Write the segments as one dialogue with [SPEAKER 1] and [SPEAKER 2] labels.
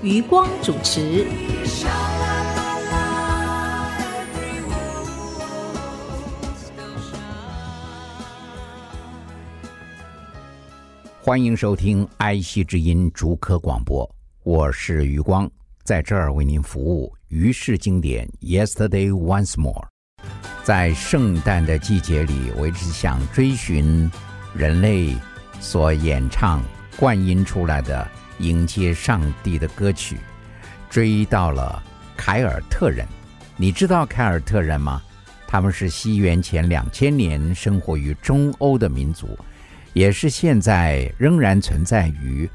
[SPEAKER 1] 余光主持。
[SPEAKER 2] 欢迎收听《爱惜之音》竹科广播，我是余光，在这儿为您服务。于是经典，Yesterday Once More。在圣诞的季节里，我一直想追寻人类所演唱、灌音出来的。迎接上帝的歌曲，追到了凯尔特人。你知道凯尔特人吗？他们是西元前两千年生活于中欧的民族，也是现在仍然存在于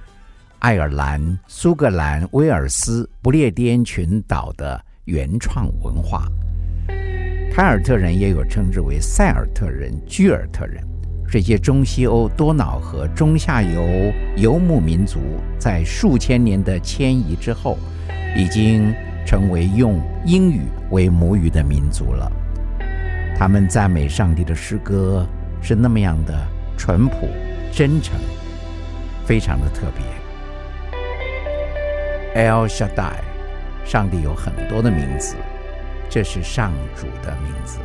[SPEAKER 2] 爱尔兰、苏格兰、威尔斯、不列颠群岛的原创文化。凯尔特人也有称之为塞尔特人、居尔特人。这些中西欧多瑙河中下游游牧民族，在数千年的迁移之后，已经成为用英语为母语的民族了。他们赞美上帝的诗歌是那么样的淳朴、真诚，非常的特别。El Shaddai，上帝有很多的名字，这是上主的名字。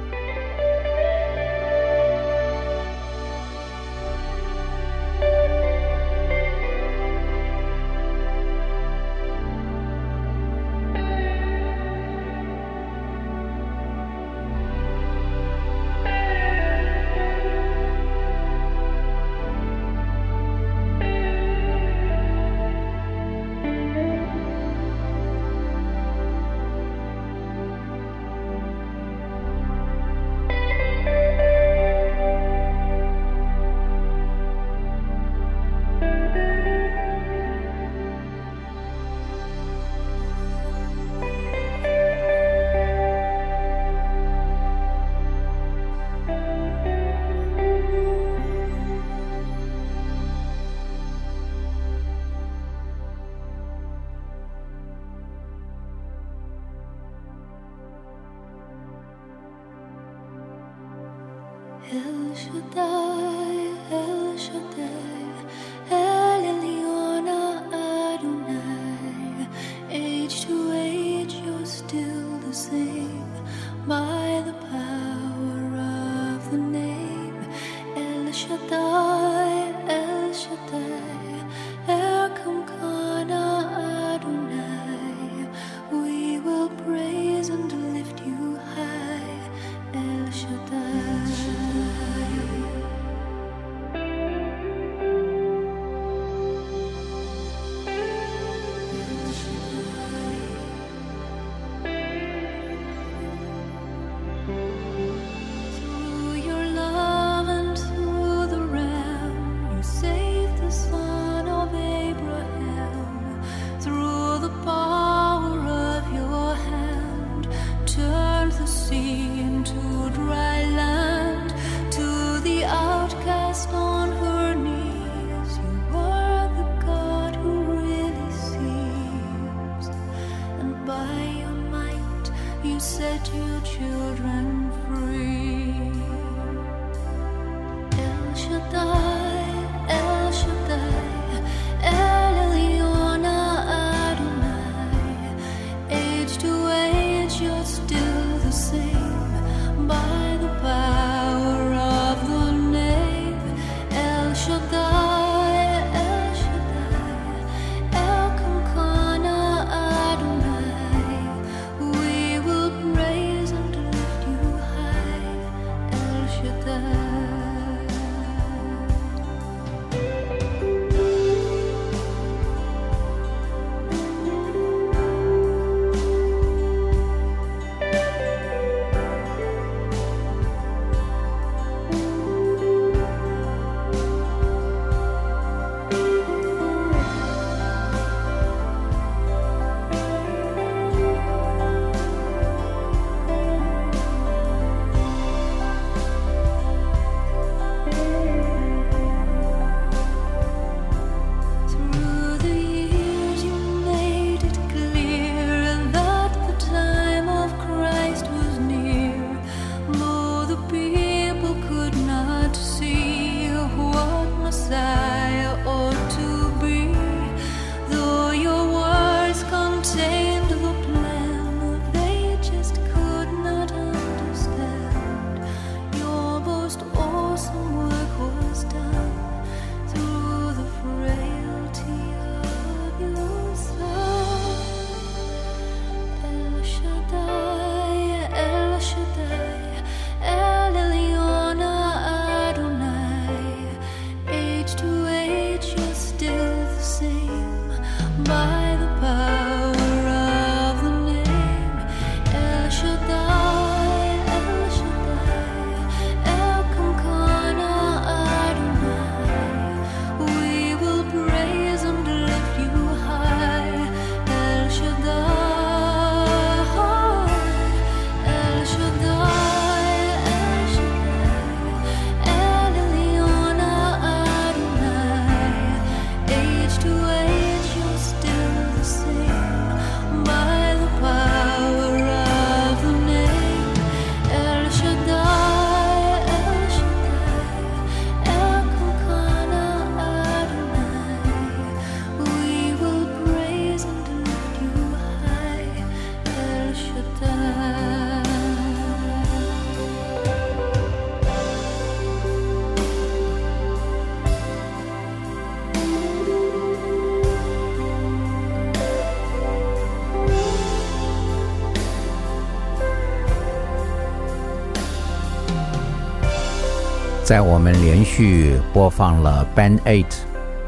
[SPEAKER 3] 在我们连续播放了 Band Eight，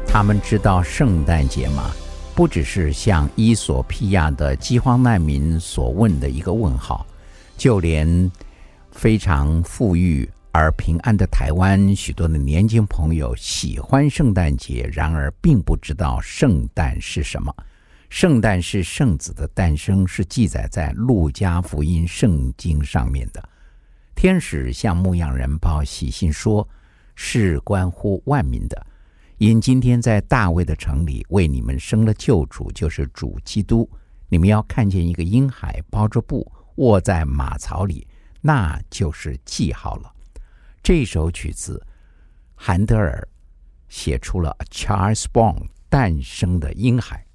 [SPEAKER 3] 他们知道圣诞节吗？不只是像伊索比亚的饥荒难民所问的一个问号，就连非常富裕而平安的台湾，许多的年轻朋友喜欢圣诞节，然而并不知道圣诞是什么。圣诞是圣子的诞生，是记载在路加福音圣经上面的。天使向牧羊人报喜信说，是关乎万民的，因今天在大卫的城里为你们生了救主，就是主基督。你们要看见一个婴孩包着布卧在马槽里，那就是记号了。这首曲子，韩德尔写出了《Charles Born》诞生的婴孩。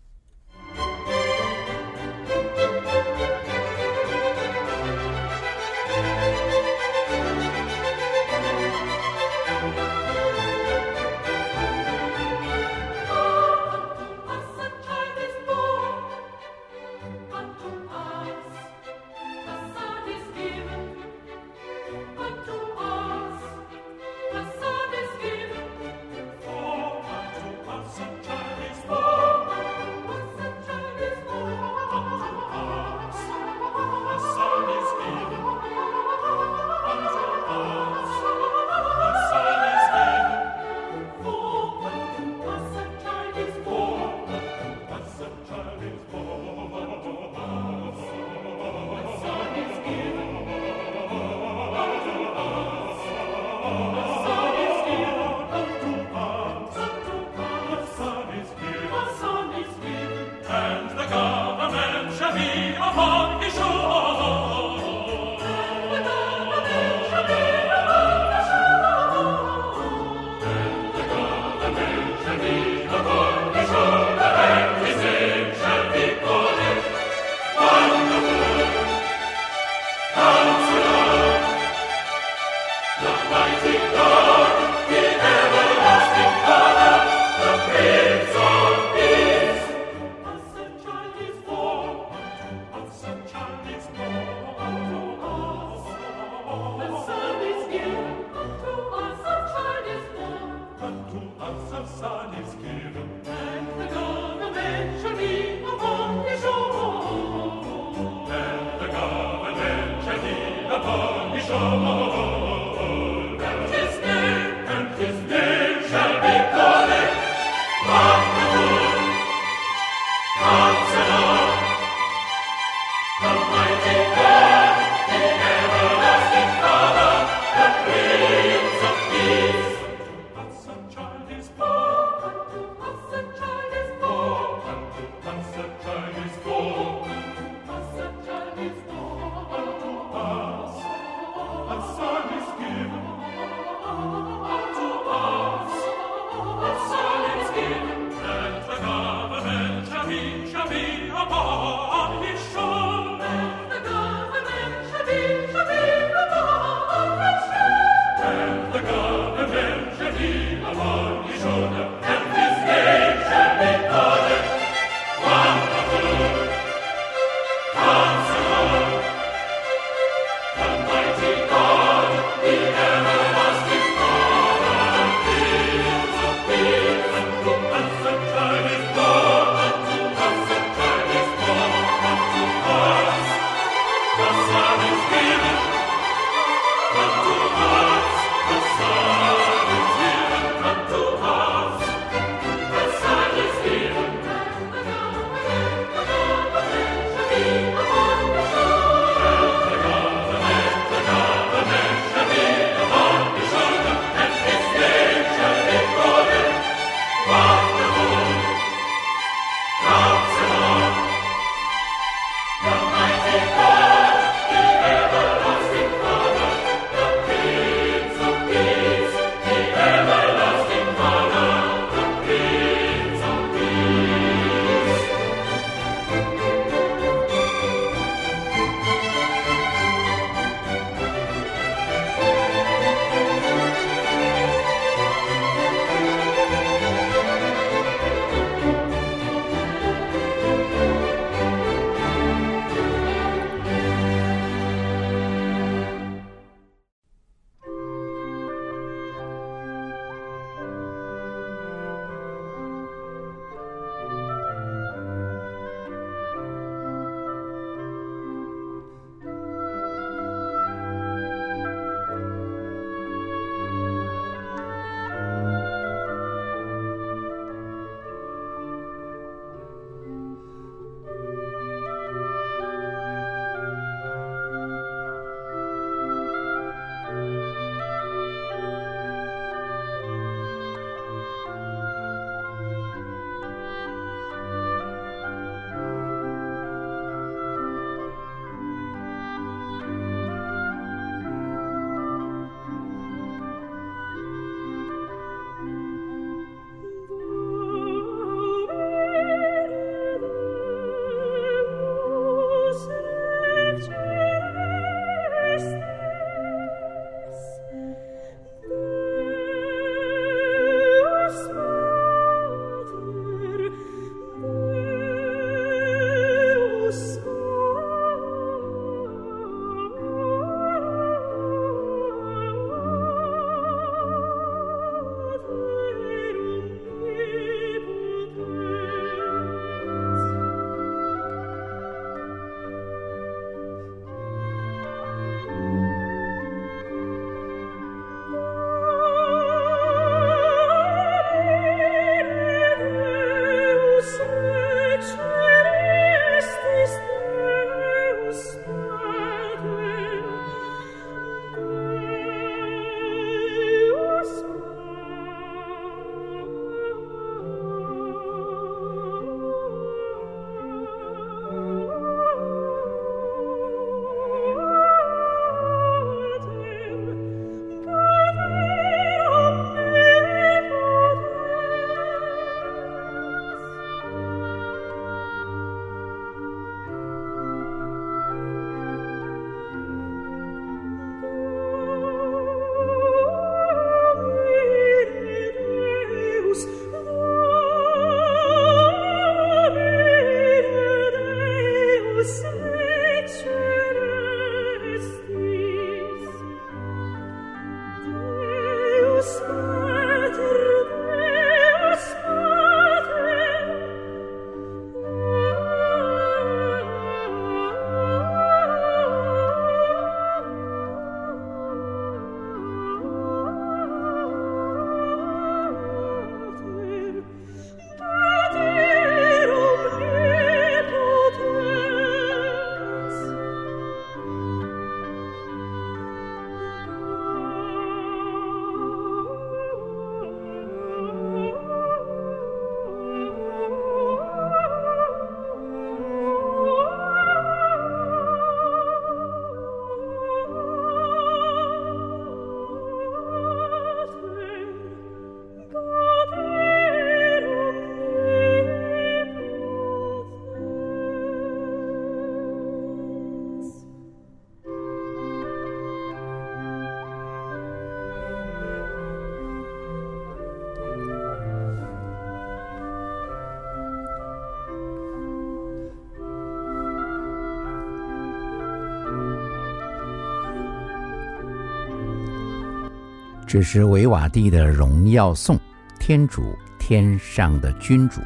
[SPEAKER 4] 只是维瓦蒂的荣耀颂，天主天上的君主，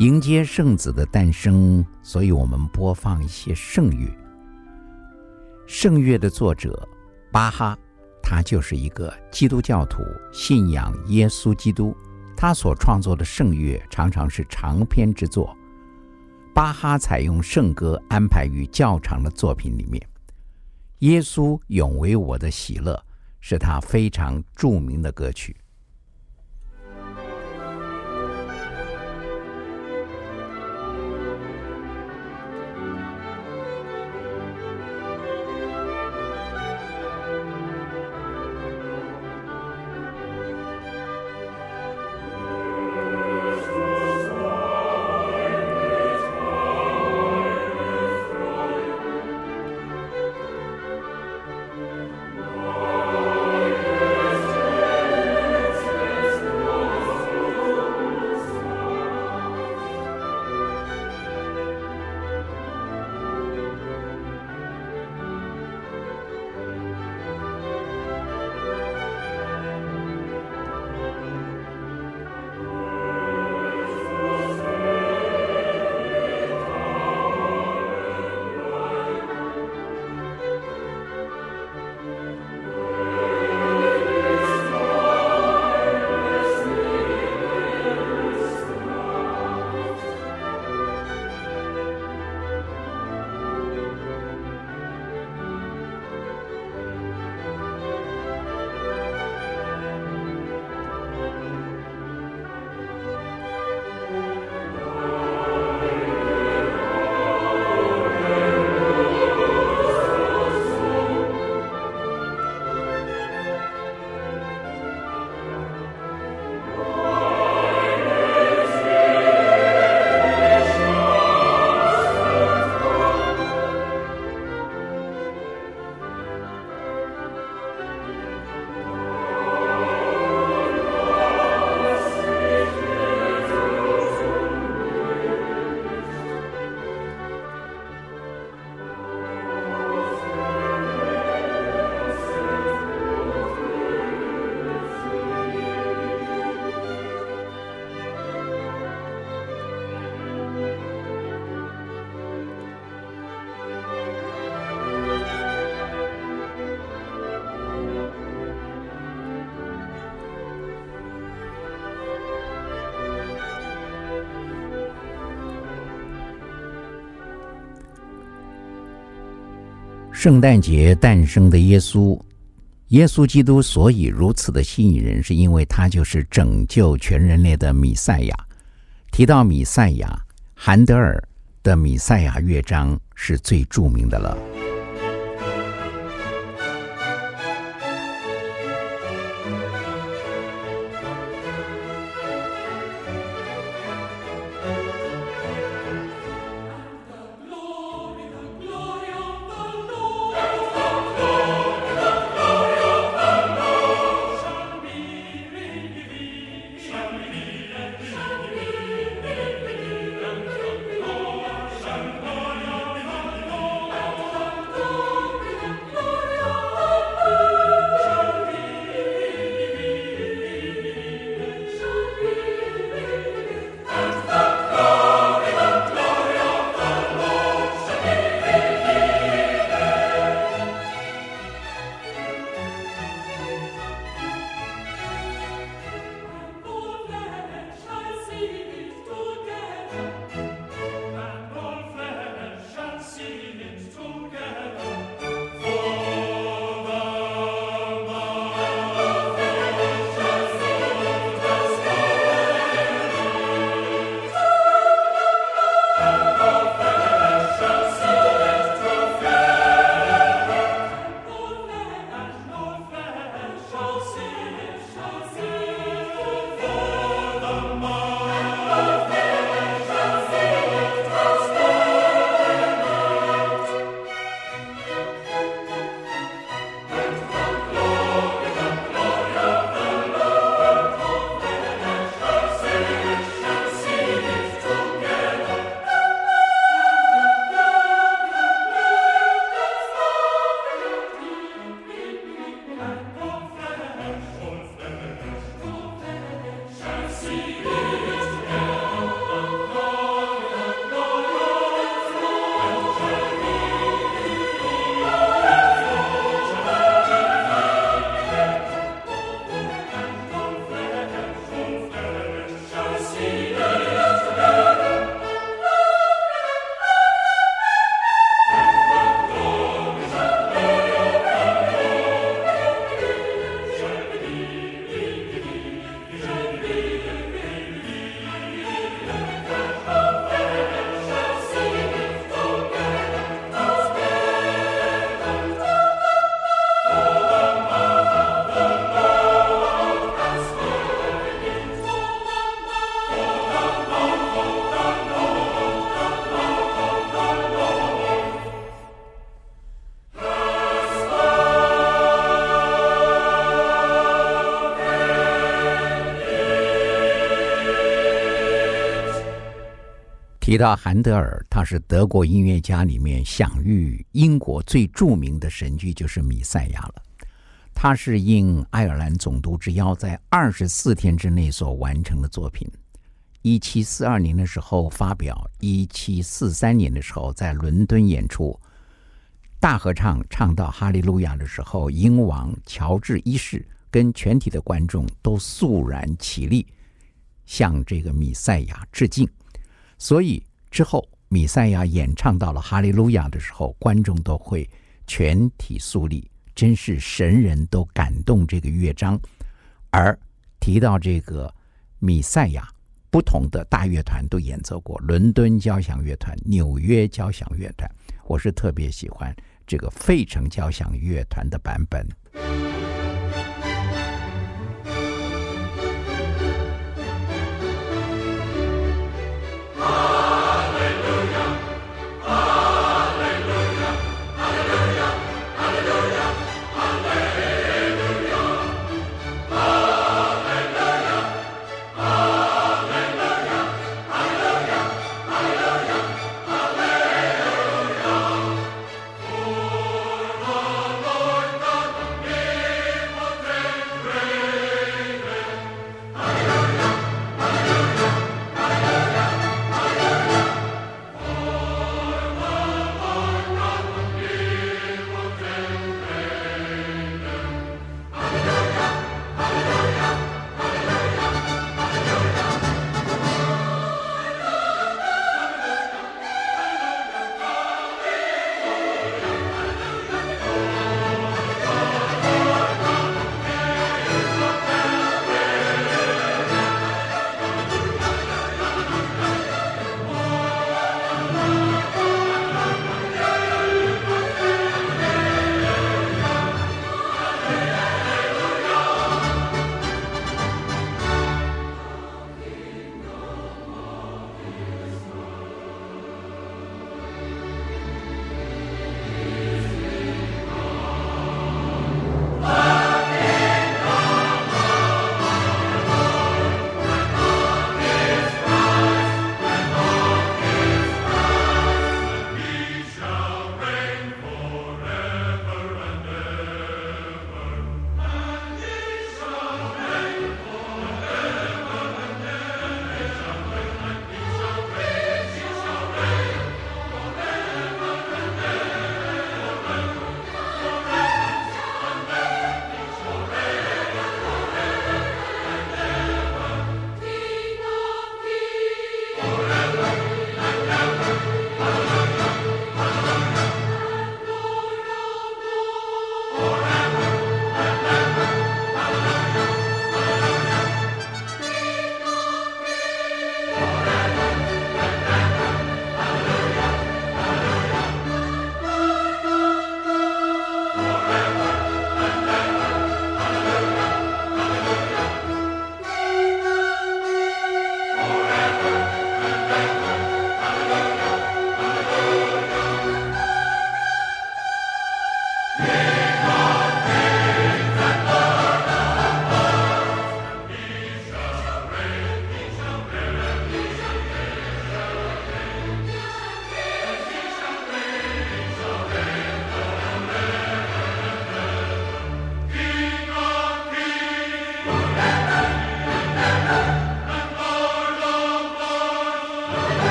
[SPEAKER 4] 迎接圣子的诞生，所以我们播放一些圣乐。圣乐的作者巴哈，他就是一个基督教徒，信仰耶稣基督。他所创作的圣乐常常是长篇之作。巴哈采用圣歌安排于较长的作品里面。耶稣永为我的喜乐。是他非常著名的歌曲。圣诞节诞生的耶稣，耶稣基督所以如此的吸引人，是因为他就是拯救全人类的米赛亚。提到米赛亚，韩德尔的《米赛亚》乐章是最著名的了。提到韩德尔，他是德国音乐家里面享誉英国最著名的神剧就是《弥赛亚》了。他是应爱尔兰总督之邀，在二十四天之内所完成的作品。一七四二年的时候发表，一七四三年的时候在伦敦演出。大合唱唱到《哈利路亚》的时候，英王乔治一世跟全体的观众都肃然起立，向这个弥赛亚致敬。所以之后，米赛亚演唱到了《哈利路亚》的时候，观众都会全体肃立，真是神人都感动这个乐章。而提到这个米赛亚，不同的大乐团都演奏过，伦敦交响乐团、纽约交响乐团，我是特别喜欢。这个费城交响乐团的版本。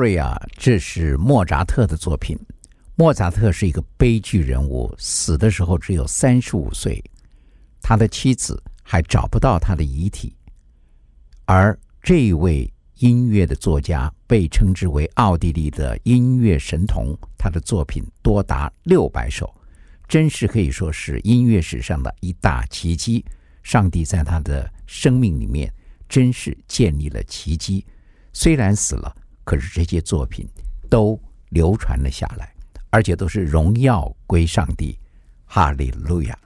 [SPEAKER 4] Gloria，这是莫扎特的作品。莫扎特是一个悲剧人物，死的时候只有三十五岁，他的妻子还找不到他的遗体。而这位音乐的作家被称之为奥地利的音乐神童，他的作品多达六百首，真是可以说是音乐史上的一大奇迹。上帝在他的生命里面真是建立了奇迹，虽然死了。可是这些作品都流传了下来，而且都是荣耀归上帝，哈利路亚。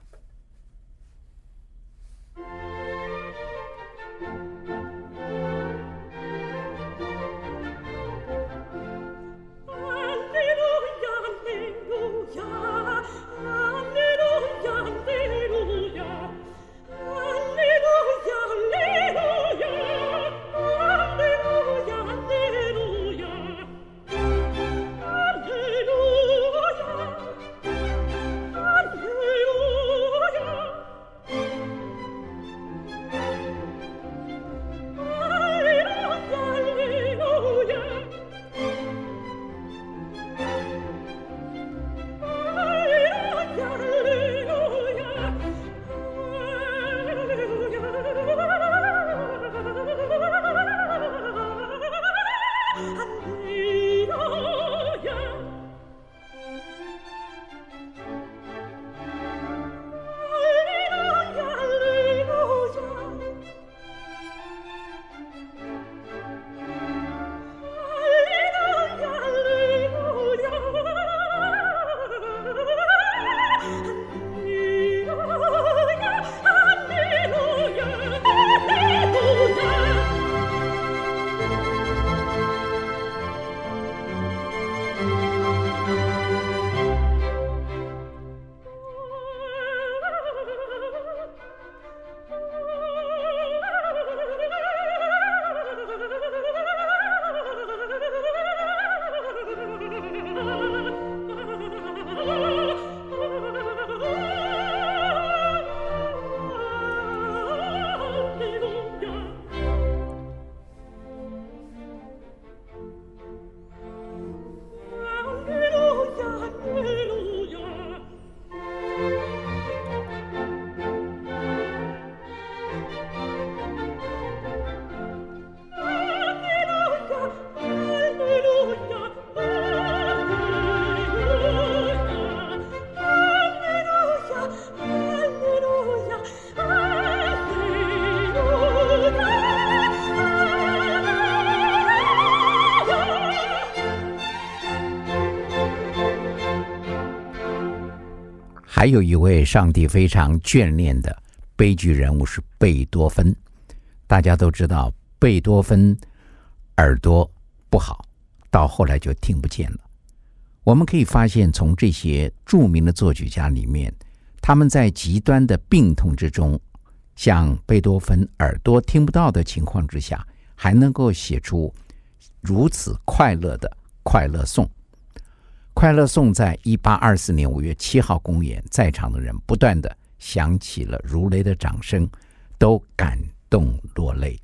[SPEAKER 4] 还有一位上帝非常眷恋的悲剧人物是贝多芬。大家都知道，贝多芬耳朵不好，到后来就听不见了。我们可以发现，从这些著名的作曲家里面，他们在极端的病痛之中，像贝多芬耳朵听不到的情况之下，还能够写出如此快乐的快乐颂。快乐颂在一八二四年五月七号公演，在场的人不断的响起了如雷的掌声，都感动落泪。